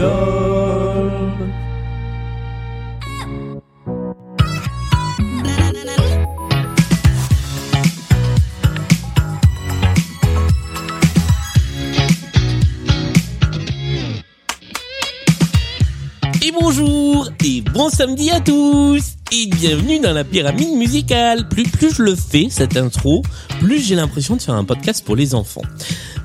Et bonjour et bon samedi à tous et bienvenue dans la pyramide musicale. Plus plus je le fais cette intro, plus j'ai l'impression de faire un podcast pour les enfants.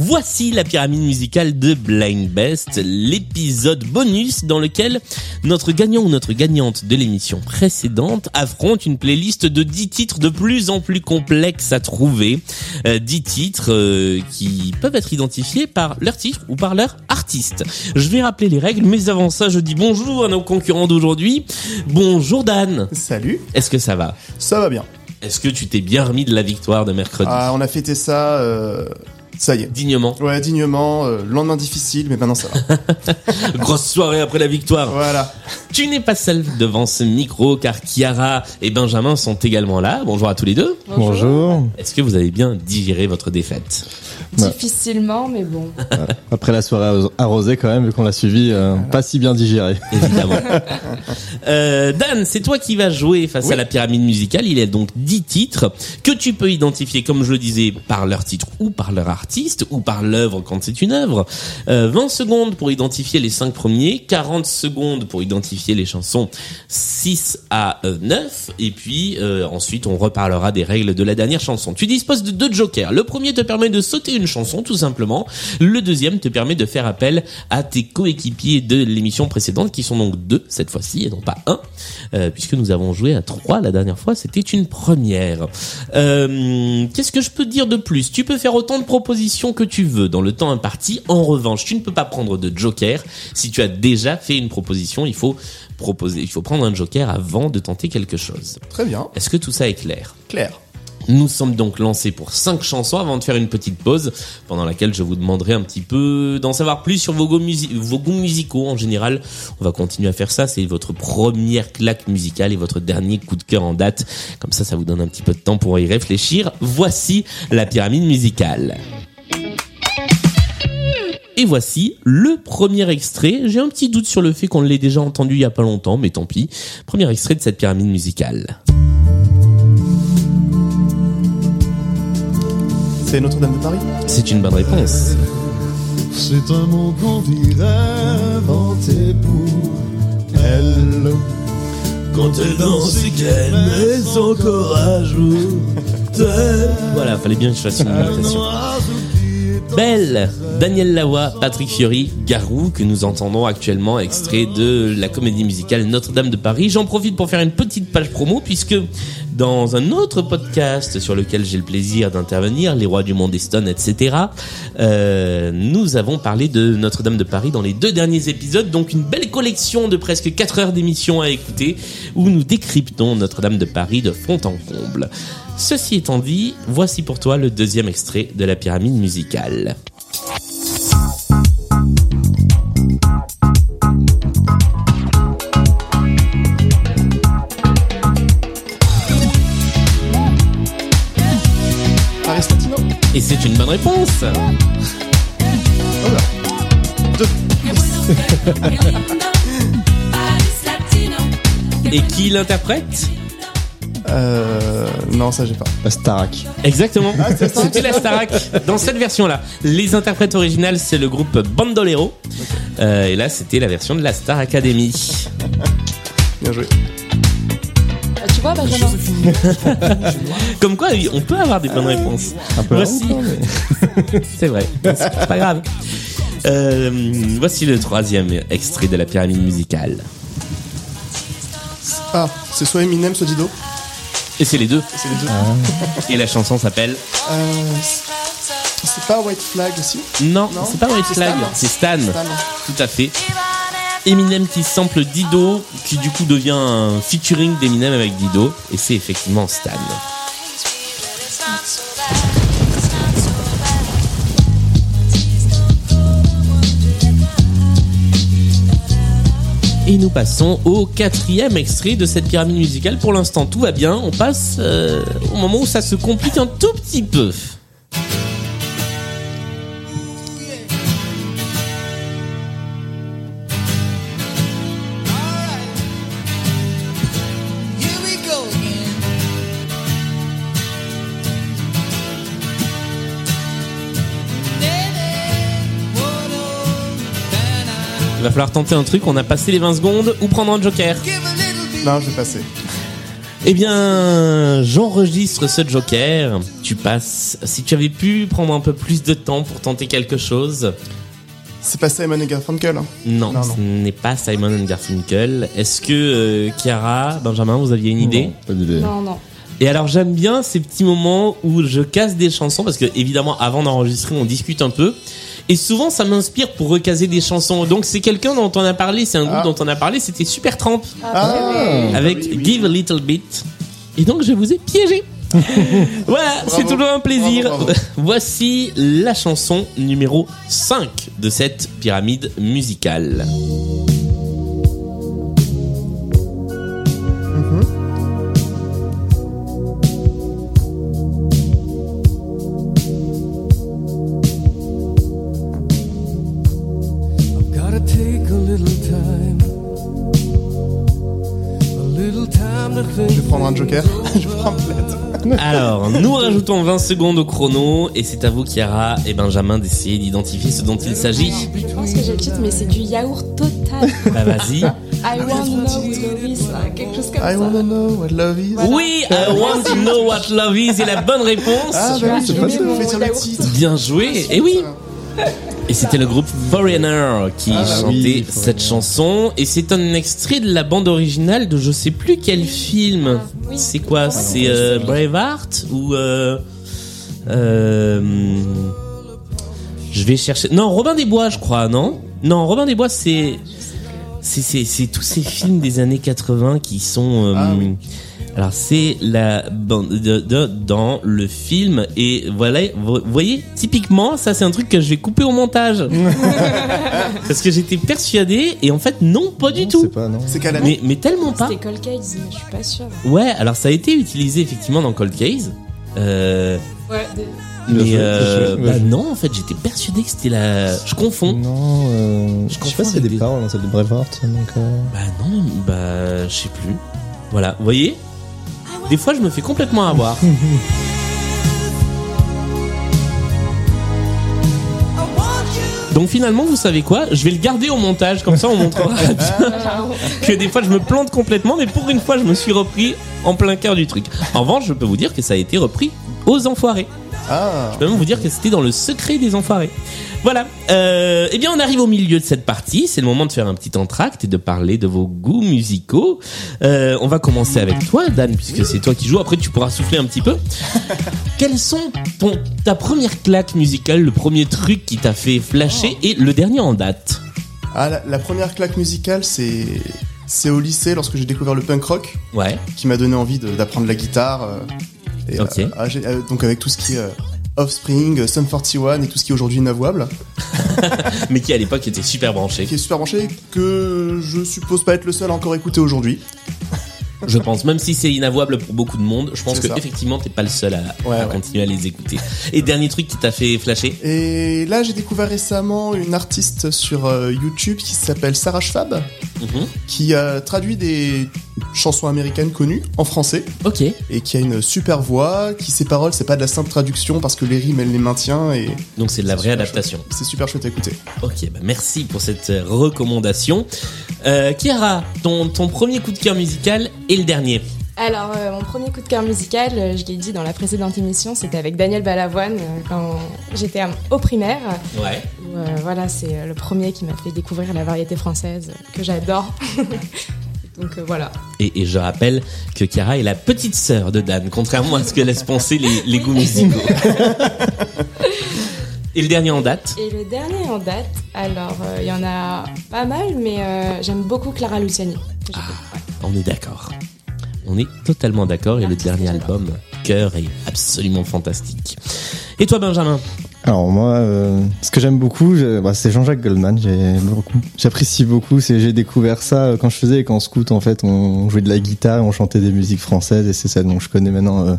Voici la pyramide musicale de Blind Best, l'épisode bonus dans lequel notre gagnant ou notre gagnante de l'émission précédente affronte une playlist de 10 titres de plus en plus complexes à trouver. Euh, 10 titres euh, qui peuvent être identifiés par leur titre ou par leur artiste. Je vais rappeler les règles, mais avant ça, je dis bonjour à nos concurrents d'aujourd'hui. Bonjour Dan. Salut, Est-ce que ça va? Ça va bien. Est-ce que tu t'es bien remis de la victoire de mercredi? Ah, on a fêté ça, euh, ça y est. Dignement. Ouais, dignement, euh, lendemain difficile, mais maintenant ça va. Grosse soirée après la victoire. voilà. Tu n'es pas seul devant ce micro car Chiara et Benjamin sont également là. Bonjour à tous les deux. Bonjour. Est-ce que vous avez bien digéré votre défaite? Difficilement, mais bon. Après la soirée arrosée quand même, vu qu'on l'a suivi, euh, pas si bien digéré. Évidemment. Euh, Dan, c'est toi qui vas jouer face Oui. à la pyramide musicale. Il y a donc 10 titres que tu peux identifier, comme je le disais, par leur titre ou par leur artiste ou par l'œuvre quand c'est une œuvre. Euh, 20 secondes pour identifier les 5 premiers, 40 secondes pour identifier les chansons 6 à euh, 9 et puis euh, ensuite on reparlera des règles de la dernière chanson. Tu disposes de deux jokers. Le premier te permet de sauter une chanson tout simplement. Le deuxième te permet de faire appel à tes coéquipiers de l'émission précédente qui sont donc deux cette fois-ci et non pas un euh, puisque nous avons joué à trois la dernière fois. C'était une première. Euh, Qu'est-ce que je peux dire de plus? Tu peux faire autant de propositions que tu veux dans le temps imparti. En revanche, tu ne peux pas prendre de joker si tu as déjà fait une proposition. Il faut proposer, il faut prendre un joker avant de tenter quelque chose. Très bien. Est-ce que tout ça est clair? Claire. Nous sommes donc lancés pour cinq chansons avant de faire une petite pause pendant laquelle je vous demanderai un petit peu d'en savoir plus sur vos goûts, musi- vos goûts musicaux en général. On va continuer à faire ça. C'est votre première claque musicale et votre dernier coup de cœur en date. Comme ça, ça vous donne un petit peu de temps pour y réfléchir. Voici la pyramide musicale. Et voici le premier extrait. J'ai un petit doute sur le fait qu'on l'ait déjà entendu il y a pas longtemps, mais tant pis. Premier extrait de cette pyramide musicale. C'est Notre-Dame de Paris C'est une bonne réponse. C'est un mot qu'on dirait inventé pour elle. Quand elle danse et qu'elle met son corps à jour. Voilà, fallait bien que je fasse une imitation. Belle, Daniel Lavoie, Patrick Fiori, Garou, que nous entendons actuellement, extrait de la comédie musicale Notre-Dame de Paris. J'en profite pour faire une petite page promo, puisque dans un autre podcast sur lequel j'ai le plaisir d'intervenir, Les Rois du Monde Eston, etc., euh, nous avons parlé de Notre-Dame de Paris dans les deux derniers épisodes, donc une belle collection de presque 4 heures d'émission à écouter, où nous décryptons Notre-Dame de Paris de fond en comble. Ceci étant dit, voici pour toi le deuxième extrait de la pyramide musicale. C'est une bonne réponse Oh là. Deux. Et qui l'interprète Euh, non, ça j'ai pas. La Starac. Exactement, c'était la Starac dans cette version-là. Les interprètes originales, c'est le groupe Bandolero. Euh, et là, c'était la version de la Star Academy. Bien joué. Ah, Benjamin Comme quoi, on peut avoir des bonnes réponses. Un peu Voici. mais- C'est vrai, c'est pas grave. Euh, voici le troisième extrait de la pyramide musicale. Ah, c'est soit Eminem, soit Dido. Et c'est les deux. C'est les deux. Et la chanson s'appelle Euh, c'est pas White Flag aussi? Non, Non, c'est pas White c'est Flag, Stan. c'est Stan. Stan. Tout à fait. Eminem qui sample Dido, qui du coup devient un featuring d'Eminem avec Dido, et c'est effectivement Stan. Et nous passons au quatrième extrait de cette pyramide musicale. Pour l'instant, tout va bien. On passe euh, au moment où ça se complique un tout petit peu. Il va falloir tenter un truc. On a passé les 20 secondes ou prendre un joker. Non, je vais passer. Eh bien, j'enregistre ce joker. Tu passes. Si tu avais pu prendre un peu plus de temps pour tenter quelque chose. C'est pas Simon et Garfunkel. hein. Non, Non, ce n'est pas Simon and Garfunkel. Est-ce que euh, Chiara, Benjamin, vous aviez une idée Non, Pas d'idée. Non, non. Et alors j'aime bien ces petits moments où je casse des chansons parce que évidemment avant d'enregistrer on discute un peu et souvent ça m'inspire pour recaser des chansons. Donc c'est quelqu'un dont on a parlé, c'est un groupe Ah. dont on a parlé, c'était Super Tramp Ah, avec oui, oui. Give a Little Bit. Et donc je vous ai piégé. voilà, c'est toujours un plaisir. Bravo, bravo. Voici la chanson numéro 5 de cette pyramide musicale. Rajoutons 20 secondes au chrono et c'est à vous, Chiara et Benjamin, d'essayer d'identifier ce dont il s'agit. Je pense que j'ai le titre, mais c'est du yaourt total. Bah vas-y. I want to know what love is, quelque chose comme I ça. know what love is. Oui, I want to know what love is est la bonne réponse. Ah, bah oui, c'est je pas ça, le titre. Bien joué. Et oui. Et c'était le groupe Foreigner qui Ah, chantait oui, cette chanson. Et c'est un extrait de la bande originale de je sais plus quel film. oui. C'est quoi C'est euh, Braveheart ou euh, euh, Je vais chercher. Non, Robin des Bois, je crois, non? Non, Robin des Bois, c'est c'est c'est c'est tous ces films des années 80 qui sont. euh, Ah oui. Alors c'est la bande de, de- dans le film et voilà vous voyez typiquement ça c'est un truc que je vais couper au montage parce que j'étais persuadé et en fait non pas du tout C'est pas, non. C'est quelle année mais mais tellement pas C'était Cold Case, mais je suis pas sûre. ouais alors ça a été utilisé effectivement dans Cold Case euh, Ouais, des- Bien mais euh, bah non en fait j'étais persuadé que c'était la je confonds. Non, euh, je sais confonds pas s'il y a avec des des- paroles dans celle de Braveheart. Donc, euh, bah non bah je sais plus. Voilà vous voyez? Des fois je me fais complètement avoir Donc finalement, vous savez quoi? Je vais le garder au montage, comme ça on montrera bien que des fois je me plante complètement, mais pour une fois je me suis repris en plein cœur du truc. En revanche, je peux vous dire que ça a été repris aux enfoirés. Ah, Je peux même vous dire que c'était dans le secret des enfoirés. Voilà. Euh, eh bien, on arrive au milieu de cette partie. C'est le moment de faire un petit entracte et de parler de vos goûts musicaux. Euh, on va commencer avec toi, Dan, puisque c'est toi qui joues. Après, tu pourras souffler un petit peu. Quelles sont ton, ta première claque musicale, le premier truc qui t'a fait flasher et le dernier en date? Ah la, la première claque musicale, c'est c'est au lycée lorsque j'ai découvert le punk rock Ouais. qui m'a donné envie d'apprendre la guitare. euh, et, Ok. euh, ah, euh, donc avec tout ce qui est euh, Offspring, Sum 41 et tout ce qui est aujourd'hui inavouable, Mais qui à l'époque était super branché. qui est super branché, que je suppose pas être le seul à encore écouter aujourd'hui. Je pense, même si c'est inavouable pour beaucoup de monde, je pense que ça. effectivement t'es pas le seul à, Ouais, à ouais. continuer à les écouter. Et dernier truc qui t'a fait flasher Et là, j'ai découvert récemment une artiste sur euh, YouTube qui s'appelle Sarah Schwab, Mhm. qui a traduit des chansons américaines connues en français Ok. et qui a une super voix, qui ses paroles, c'est pas de la simple traduction parce que les rimes, elle les maintient et Donc c'est de la vraie adaptation. c'est super chouette à écouter. Ok, bah merci pour cette euh, recommandation. Euh, Chiara, ton, ton premier coup de cœur musical et le dernier. Alors, euh, mon premier coup de cœur musical, euh, je l'ai dit dans la précédente émission, c'était avec Daniel Balavoine euh, quand j'étais au primaire. Ouais. où, voilà, c'est le premier qui m'a fait découvrir la variété française que j'adore. Donc voilà. Et, et je rappelle que Chiara est la petite sœur de Dan, contrairement à ce que laissent penser les, les goûts musicaux. et le dernier en date? Et le dernier en date, alors il y en a pas mal, mais j'aime beaucoup Clara Luciani. ouais. On est d'accord. On est totalement d'accord et le dernier album, Cœur, est absolument fantastique. Et toi Benjamin? Alors moi, euh, ce que j'aime beaucoup, bah, c'est Jean-Jacques Goldman. J'ai beaucoup, j'apprécie beaucoup. C'est j'ai découvert ça euh, quand je faisais qu'en scout en fait, on jouait de la guitare, on chantait des musiques françaises et c'est ça dont je connais maintenant euh,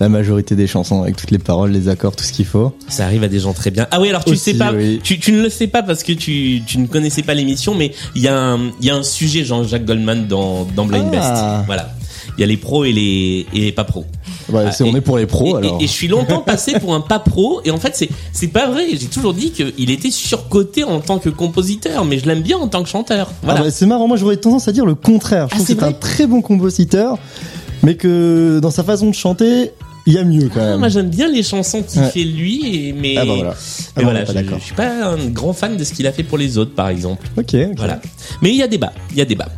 la majorité des chansons avec toutes les paroles, les accords, tout ce qu'il faut. Ça arrive à des gens très bien. Ah oui, alors tu Aussi, sais pas, oui. tu, tu ne le sais pas parce que tu, tu ne connaissais pas l'émission, mais il y a un, il y a un sujet Jean-Jacques Goldman dans, dans Blind Ah. Best. Voilà. Il y a les pros et les, et les pas pros. Ouais, Ah, et- on est pour les pros et- alors. et je suis longtemps passé pour un pas pro et en fait c'est c'est pas vrai. J'ai toujours dit qu'il était surcoté en tant que compositeur, mais je l'aime bien en tant que chanteur. Voilà. Ah bah, c'est marrant, moi j'aurais tendance à dire le contraire. Je Ah, trouve que c'est un très bon compositeur, mais que dans sa façon de chanter, il y a mieux quand Ah, même. moi j'aime bien les chansons qu'il Ouais. fait lui, et, mais Ah bah voilà. Ah mais bah, voilà, je, je suis pas un grand fan de ce qu'il a fait pour les autres, par exemple. Ok. ok. Voilà. Mais il y a débat, il y a débat.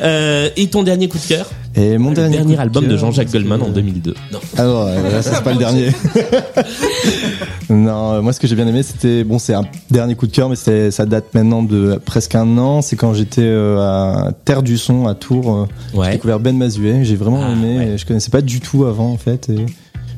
Euh, et ton dernier coup de cœur? Et mon Le dernier, album de Jean-Jacques que- Goldman en 2002. Non. Ah non, ouais, là, ça, c'est pas le dernier. non, euh, moi ce que j'ai bien aimé, c'était bon, c'est un dernier coup de cœur, mais c'est ça date maintenant de presque un an. C'est quand j'étais euh, à Terre du Son à Tours. euh, J'ai Ouais. découvert Ben Mazuet. J'ai vraiment Ah, aimé. ouais. et Je connaissais pas du tout avant en fait. Et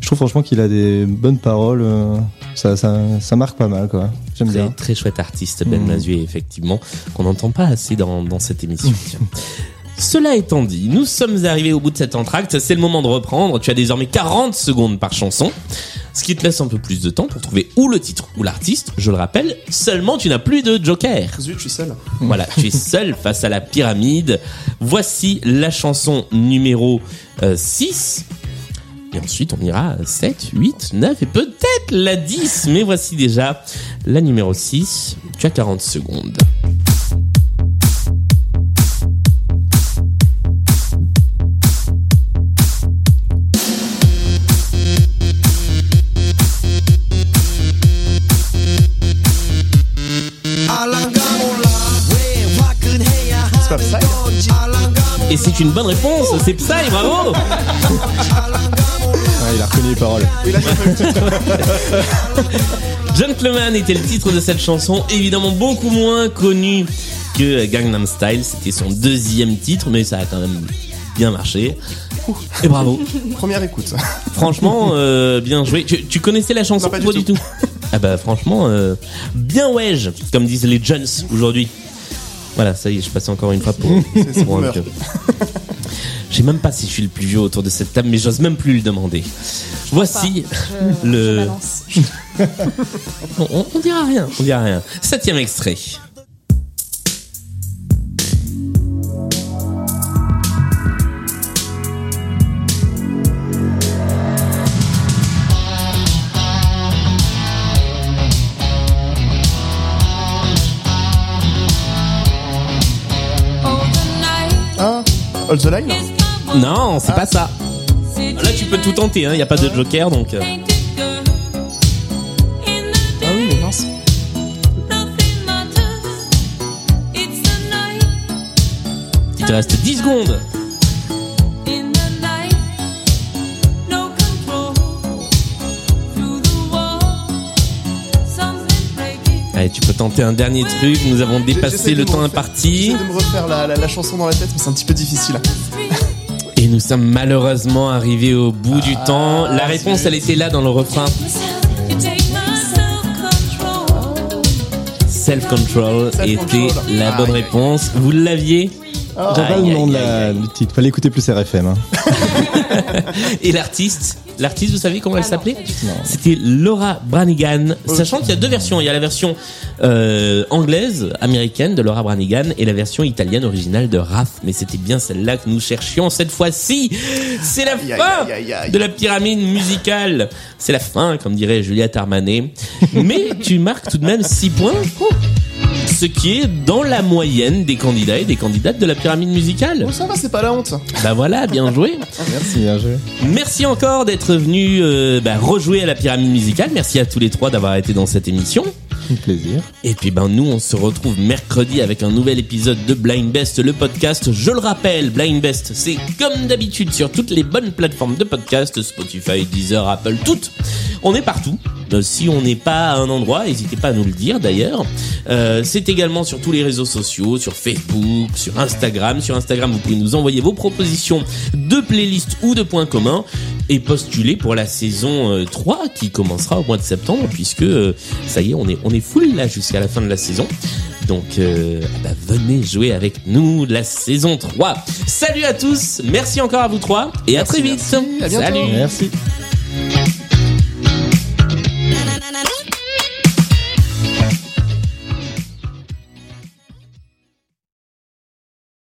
je trouve franchement qu'il a des bonnes paroles. euh, Ça, ça, ça marque pas mal quoi. J'aime Très, bien. très chouette artiste, Ben. Mazuet, effectivement, qu'on n'entend pas assez dans, dans cette émission. Cela étant dit, nous sommes arrivés au bout de cet entracte, c'est le moment de reprendre. Tu as désormais 40 secondes par chanson, ce qui te laisse un peu plus de temps pour trouver ou le titre ou l'artiste. Je le rappelle, seulement tu n'as plus de joker. Zut, je suis seul. Voilà, tu es seul face à la pyramide. Voici la chanson numéro euh, 6. Et ensuite, on ira à 7, 8, 9 et peut-être la 10. Mais voici déjà la numéro 6. Tu as 40 secondes. C'est pas Psy Et c'est une bonne réponse, c'est Psy, bravo Ouais, il a reconnu les paroles. Gentleman était le titre de cette chanson, évidemment beaucoup moins connu que Gangnam Style. C'était son deuxième titre, mais ça a quand même bien marché. Et bravo. Première écoute. Franchement, euh, bien joué. Tu, tu connaissais la chanson Non, pas du tout? Ah bah franchement, euh, bien wedge, comme disent les jeunes aujourd'hui. Voilà, ça y est, je passe encore une fois pour, c'est pour un boomer. vieux. Je sais même pas si je suis le plus vieux autour de cette table, mais j'ose même plus le demander. Voici Je, le- je on- on dira rien, on dira rien. Septième extrait. All the Line Non, c'est pas ça. Là, tu peux tout tenter, il hein, n'y a pas de joker, donc... euh, Ah oui, mais mince. il te reste 10 secondes. Allez, tu peux tenter un dernier truc, nous avons dépassé le temps refaire- imparti. J'essaie de me refaire la, la- la chanson dans la tête, mais c'est un petit peu difficile. Et nous sommes malheureusement arrivés au bout du temps. La Ah, réponse, elle était là dans le refrain. Self-control était la bonne Aïe, aïe. réponse. Vous l'aviez J'ai pas Aïe, le nom de la- titre. Fallait écouter plus RFM. Hein. Et l'artiste L'artiste, vous savez comment elle Ah s'appelait. C'était Laura Branigan. Sachant qu'il y a deux versions. Il y a la version euh, anglaise, américaine de Laura Branigan et la version italienne originale de Raph. Mais c'était bien celle-là que nous cherchions cette fois-ci. C'est la Aïe, fin aïe, aïe, aïe. de la pyramide musicale. C'est la fin, comme dirait Juliette Armanet. Mais tu marques tout de même 6 points. Ce qui est dans la moyenne des candidats et des candidates de la pyramide musicale. Bon, ça va, c'est pas la honte. Bah voilà, bien joué. Merci, bien joué. Merci encore d'être venu euh, bah, rejouer à la pyramide musicale. Merci à tous les trois d'avoir été dans cette émission. Un plaisir. Et puis ben nous on se retrouve mercredi avec un nouvel épisode de Blind Best le podcast. Je le rappelle, Blind Best c'est comme d'habitude sur toutes les bonnes plateformes de podcast, Spotify, Deezer, Apple, toutes. On est partout. Euh, si on n'est pas à un endroit, n'hésitez pas à nous le dire d'ailleurs. Euh, c'est également sur tous les réseaux sociaux, sur Facebook, sur Instagram. Sur Instagram, vous pouvez nous envoyer vos propositions de playlists ou de points communs et postuler pour la saison euh, 3 qui commencera au mois de septembre puisque euh, ça y est, on est on est full là jusqu'à la fin de la saison. Donc euh, ah bah, venez jouer avec nous la saison 3. Salut à tous, merci encore à vous trois et à Merci, très vite. merci. À bientôt. Salut. Merci.